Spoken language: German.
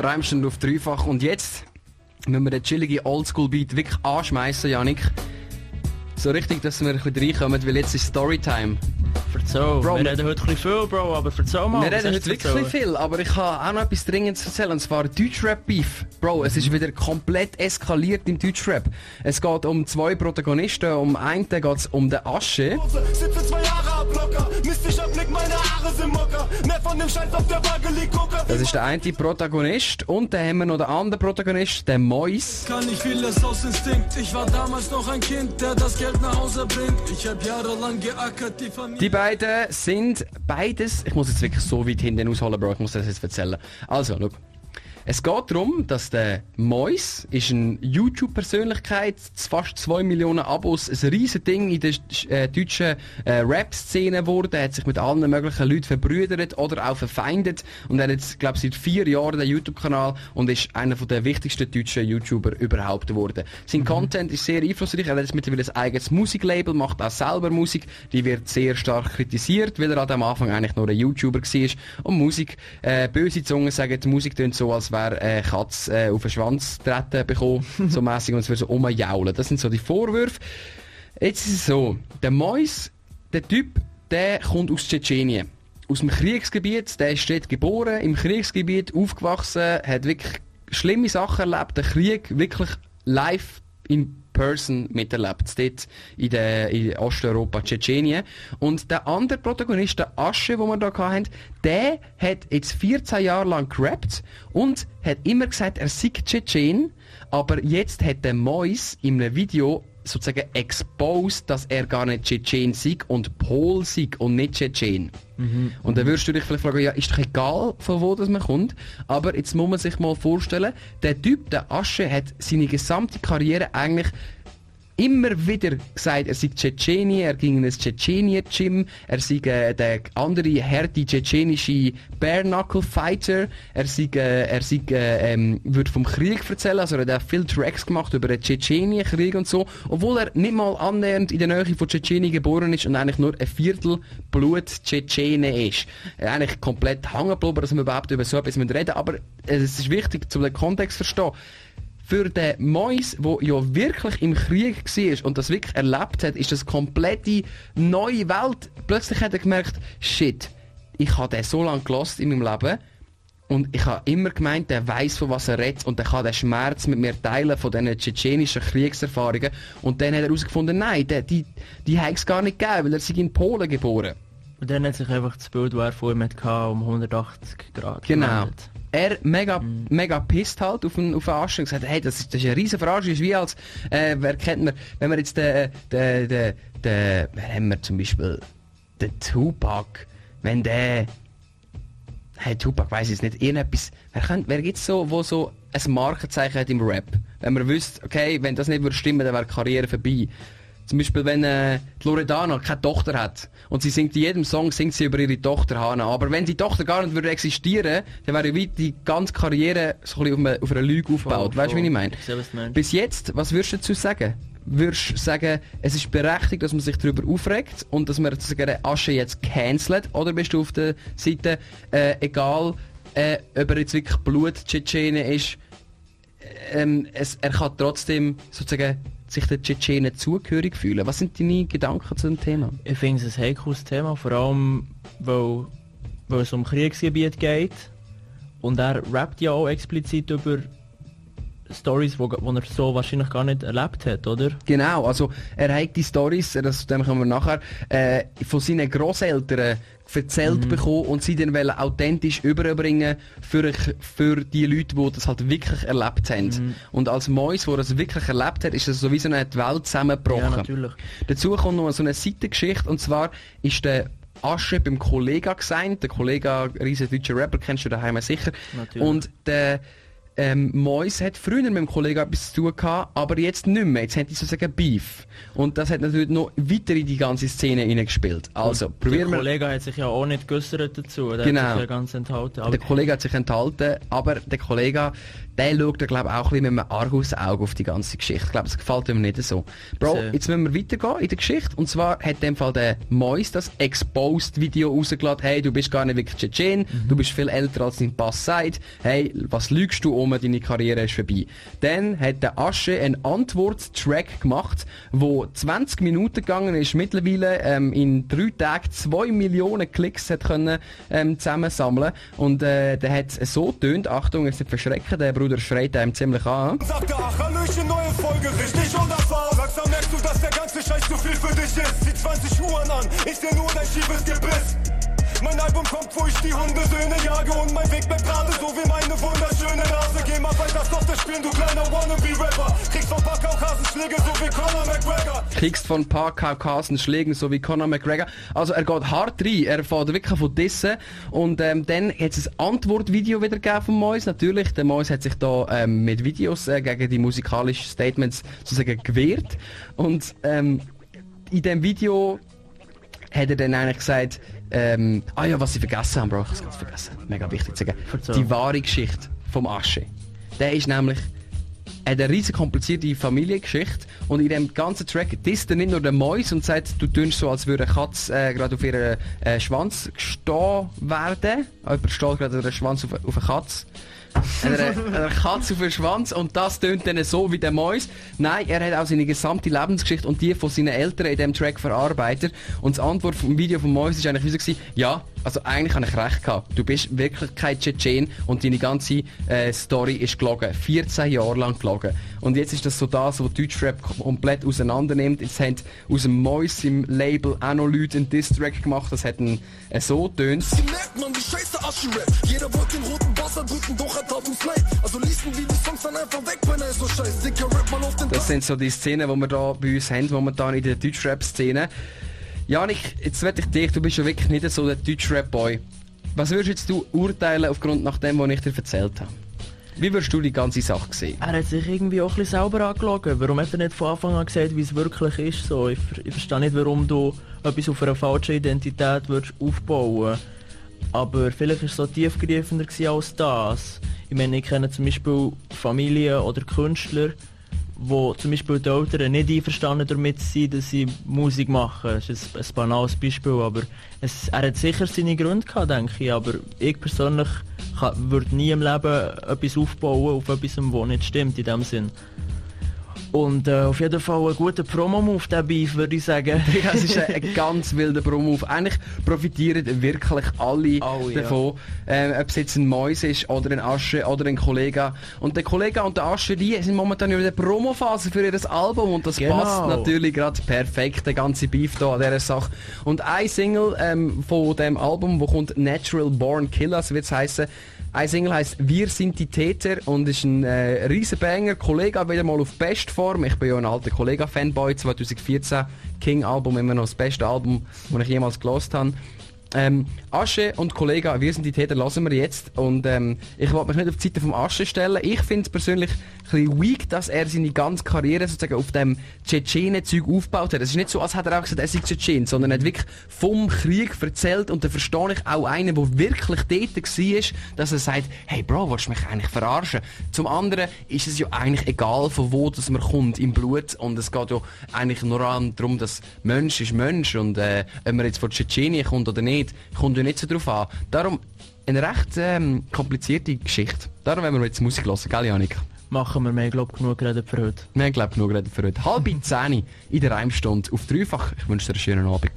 Reimsten auf dreifach. Und jetzt müssen wir den chilligen Oldschool-Beat wirklich anschmeißen, Janik. So richtig, dass wir ein bisschen reinkommen, weil jetzt ist Storytime. Verzeih, Bro, wir reden heute ein viel, Bro, aber verzeih mal. Wir reden heute wirklich viel, aber ich habe auch noch etwas Dringendes erzählen, und zwar Deutschrap-Beef. Bro, es ist wieder komplett eskaliert im Deutschrap. Es geht um zwei Protagonisten, um einen geht es um den Asche. 17, Blocker. Mystischer Blick, meine Haare sind Mocker. Mehr von dem Scheiß auf der Waage liegt Koka. Das ist der eine Protagonist und dann haben wir noch den anderen Protagonist, den Mois. Kann ich vieles aus Instinkt. Ich war damals noch ein Kind, der das Geld nach Hause bringt. Ich hab jahrelang geackert, die Familie. Die beiden sind beides. Ich muss jetzt wirklich so weit hinten ausholen, Bro. Ich muss das jetzt erzählen. Also, schau. Es geht darum, dass der Mois ist eine YouTube-Persönlichkeit, fast 2 Millionen Abos, ein riesen Ding in der äh, deutschen äh, Rap-Szene geworden, er hat sich mit allen möglichen Leuten verbrüdert oder auch verfeindet. Und er hat jetzt, glaube seit vier Jahren den YouTube-Kanal und ist einer von der wichtigsten deutschen YouTuber überhaupt geworden. Sein Content ist sehr einflussreich, er hat jetzt mittlerweile ein eigenes Musiklabel, macht auch selber Musik, die wird sehr stark kritisiert, weil er halt am Anfang eigentlich nur ein YouTuber war und Musik, äh, böse Zungen sagen, die Musik tönt so, als wäre äh, Katz äh, auf den Schwanz treten bekommen, so mäßig und es würde so rumjaulen. Das sind so die Vorwürfe. Jetzt ist es so, der Mois, der Typ, der kommt aus Tschetschenien. Aus dem Kriegsgebiet, der ist dort geboren, im Kriegsgebiet aufgewachsen, hat wirklich schlimme Sachen erlebt, den Krieg wirklich live in person miterlebt, dort in, der, in Osteuropa, Tschetschenien. Und der andere Protagonist, der Asche, den wir da hatten, der hat jetzt 14 Jahre lang gerappt und hat immer gesagt, er sei Tschetschen, aber jetzt hat der Mois in einem Video sozusagen exposed, dass er gar nicht Tschetschen sei und Pol sei und nicht Tschetschen. Und dann würdest du dich vielleicht fragen, ja, ist doch egal, von wo das man kommt. Aber jetzt muss man sich mal vorstellen, der Typ, der Asche, hat seine gesamte Karriere eigentlich immer wieder gesagt, er sei Tschetschenien, er ging in ein Tschetschenien-Gym, er sei äh, der andere harte tschetschenische Bare-Knuckle-Fighter, er sei, äh, er sei, äh, ähm, würde vom Krieg erzählen, also er hat viele Tracks gemacht über den Tschetschenien-Krieg und so, obwohl er nicht mal annähernd in der Nähe von Tschetschenien geboren ist und eigentlich nur ein Viertel Blut Tschetschene ist. Äh, eigentlich komplett geblieben, dass wir überhaupt über so etwas reden müssen, aber äh, es ist wichtig, um den Kontext zu verstehen für den Mois, der ja wirklich im Krieg war und das wirklich erlebt hat, ist das komplette neue Welt. Plötzlich hat er gemerkt, shit, ich habe den so lange gelost in meinem Leben und ich habe immer gemeint, der weiß von was er redet und der kann den Schmerz mit mir teilen von diesen tschetschenischen Kriegserfahrungen. Und dann hat er herausgefunden, nein, der, die, die hat es gar nicht gegeben, weil er sich in Polen geboren. Und dann hat sich einfach das Bild, das er vor ihm hatte, um 180 Grad Genau. gewendet. Er mega, mega pisst halt auf den, auf den Arsch und gesagt, hey, das ist, das ist eine riesen Verarschung, ist wie als, äh, wer kennt man, wenn wir jetzt den, den, den, den, wer haben wir zum Beispiel, den Tupac, wenn der, hey, Tupac weiss ich jetzt nicht, irgendetwas, wer, könnt, wer gibt's so, wo so ein Markenzeichen hat im Rap? Wenn man wüsste, okay, wenn das nicht würde stimmen, dann wäre die Karriere vorbei. Zum Beispiel, wenn äh, die Loredana keine Tochter hat und sie singt in jedem Song singt sie über ihre Tochter Hannah. Aber wenn die Tochter gar nicht würde existieren, dann wäre wie die ganze Karriere so ein bisschen auf einer, auf einer Lüge aufgebaut. weißt du, wie ich meine? Bis jetzt, was würdest du dazu sagen? Würdest du sagen, es ist berechtigt, dass man sich darüber aufregt und dass man sozusagen den Asche jetzt cancelt? Oder bist du auf der Seite, äh, egal, äh, ob er jetzt wirklich Blut-Tschetschene ist, ähm, es, er kann trotzdem sozusagen sich den Tschetschenen zugehörig fühlen. Was sind deine Gedanken zu dem Thema? Ich finde es ein heikles Thema, vor allem weil, weil es um Kriegsgebiet geht. Und er rappt ja auch explizit über Stories, wo, wo er so wahrscheinlich gar nicht erlebt hat, oder? Genau, also er hat die Stories, das dem kommen wir nachher, äh, von seinen Grosseltern erzählt bekommen und sie dann wollen authentisch überbringen für, für die Leute, die das halt wirklich erlebt haben. Und als Mois, der das wirklich erlebt hat, ist das sowieso eine die Welt zusammengebrochen. Ja, natürlich. Dazu kommt noch so eine Seitengeschichte und zwar ist der Asche beim Kollega gesehen, der Kollega, riesen deutscher Rapper, kennst du daheim sicher. Natürlich. Und der ähm, Mois hat früher mit dem Kollegen etwas zu tun gehabt, aber jetzt nicht mehr. Jetzt haben die sozusagen Beef. Und das hat natürlich noch weiter in die ganze Szene hineingespielt. Also, Der probieren wir... Kollege hat sich ja auch nicht geäußert dazu. Der Genau. hat sich ja ganz enthalten. Aber Der Kollege hat sich enthalten, aber der Kollege, der schaut, da, glaube ich, auch ein bisschen mit einem Argusauge auf die ganze Geschichte. Ich glaube, das gefällt ihm nicht so. Bro, Sehr. jetzt müssen wir weitergehen in der Geschichte. Und zwar hat in dem Fall der Mois das Exposed-Video rausgeladen. Hey, du bist gar nicht wirklich Tschetschen, du bist viel älter als dein Pass sagt. Hey, was lügst du um, deine Karriere ist vorbei. Dann hat der Asche einen Antworttrack gemacht, wo 20 Minuten gegangen ist, mittlerweile ähm, in drei Tagen 2 Millionen Klicks hat können ähm, zusammensammeln. Und äh, der hat so tönt, Achtung, jetzt nicht verschrecken, der Bruder schreit einem ziemlich an. Sagte, ach, Hallöchen, neue Folge, richtig unerfahren. Langsam merkst du, dass der ganze Scheiß zu viel für dich ist. Zieh 20 Uhren an, ich seh nur dein schiefes Gebiss. Mein Album kommt, wo ich die Hundesöhne jage und mein Weg bleibt gerade so wie meine wunderschöne Nase. Geh mal weiter Software spielen, du kleiner Wannabe-Rapper. Kriegst von paar Kaukasenschläge, so wie Conor McGregor. kriegst von ein paar Kaukasenschlägen, so wie Conor McGregor. Also er geht hart rein, er fährt wirklich von Dissen. Und ähm, dann hat es ein Antwortvideo wieder gegeben von Mois. Natürlich, der Mois hat sich da ähm, mit Videos äh, gegen die musikalischen Statements sozusagen gewehrt. Und ähm, in dem Video hat er dann eigentlich gesagt, ähm, ah ja, was ich vergessen habe, Bro, ich habe es ganz vergessen. Mega wichtig zu sagen. Erzähl. Die wahre Geschichte vom Asche. Der ist nämlich eine riesig komplizierte Familiengeschichte und in dem ganzen Track disst er nicht nur den Mäus und sagt, du tust so, als würde eine Katze äh, gerade auf ihren äh, Schwanz gestehen werden. Jemand steht gerade auf ihren Schwanz auf, auf eine Katze. Eine, eine Katze auf den Schwanz und das tönt dann so wie der Mäus. Nein, er hat auch seine gesamte Lebensgeschichte und die von seinen Eltern in dem Track verarbeitet. Und die Antwort vom Video von Mäus ist eigentlich wie so gewesen, ja, also eigentlich habe ich recht gehabt. Du bist wirklich kein Tschetschen und deine ganze äh, Story ist gelogen. 14 Jahre lang gelogen. Und jetzt ist das so das, was Deutschrap komplett auseinander nimmt. Jetzt haben aus dem Mäus im Label auch noch Leute einen Diss-Track gemacht. Das hat ein, äh, so tönt. Jeder wollte den roten Buzzer drücken, doch Also Das sind so die Szenen, die wir da bei uns haben, momentan in der Deutschrap-Szene. Janik, jetzt werde ich dich, du bist ja wirklich nicht so der Deutschrap-Boy. Was würdest jetzt du urteilen aufgrund nach dem, was ich dir erzählt habe? Wie würdest du die ganze Sache sehen? er hat sich irgendwie auch ein bisschen selber angelogen. Warum hat er nicht von Anfang an gesagt, wie es wirklich ist? So, ich, ver- ich verstehe nicht, warum du etwas auf einer falschen Identität würdest aufbauen Aber vielleicht war es so tiefgreifender als das. Ich meine, ich kenne zum Beispiel Familien oder Künstler, wo zum Beispiel die Eltern nicht einverstanden damit sind, dass sie Musik machen. Das ist ein, ein banales Beispiel, aber es, er hat sicher seine Gründe gehabt, denke ich. Aber ich persönlich kann, würde nie im Leben etwas aufbauen auf etwas, was nicht stimmt in dem Sinn. Und äh, auf jeden Fall ein guter Promo-Move, der Beef, würde ich sagen. Ja, es ist ein, ein ganz wilder Promo. Eigentlich profitieren wirklich alle ja. davon. Ähm, ob es jetzt ein Mäus ist oder ein Asche oder ein Kollege. Und der Kollege und der Asche, die sind momentan in der Promophase für ihr Album und das Genau. passt natürlich gerade perfekt, der ganze Beef da an dieser Sache. Und ein Single ähm, von dem Album, wo kommt Natural Born Killers, wird es heißen. Ein Single heißt Wir sind die Täter und ist ein äh, Riesenbanger. Kollega wieder mal auf Bestform. Ich bin ja ein alter Kollega-Fanboy. 2014 King-Album, immer noch das beste Album, das ich jemals gelost habe. Ähm, Asche und Kollega, wir sind die Täter, lassen wir jetzt. Und ähm, ich wollte mich nicht auf die Seite vom Asche stellen. Ich finde es persönlich ein bisschen weak, dass er seine ganze Karriere sozusagen auf dem Tschetschenen-Zeug aufgebaut hat. Es ist nicht so, als hätte er auch gesagt, er sei Tschetschen, sondern er hat wirklich vom Krieg erzählt. Und da verstehe ich auch einen, der wirklich dort war, dass er sagt, hey Bro, willst du mich eigentlich verarschen? Zum anderen ist es ja eigentlich egal, von wo das man kommt im Blut. Und es geht ja eigentlich nur darum, dass Mensch ist Mensch. Und äh, ob man jetzt von Tschetschenien kommt oder nicht, kommt ja nicht so drauf an. Darum eine recht ähm, komplizierte Geschichte. Darum werden wir jetzt Musik hören, gell Janik? Machen wir mehr, glaube genug geredet für heute. Wir haben glaube genug geredet für heute. Halb zehn in der Reimstunde auf dreifach. Ich wünsche dir einen schönen Abend.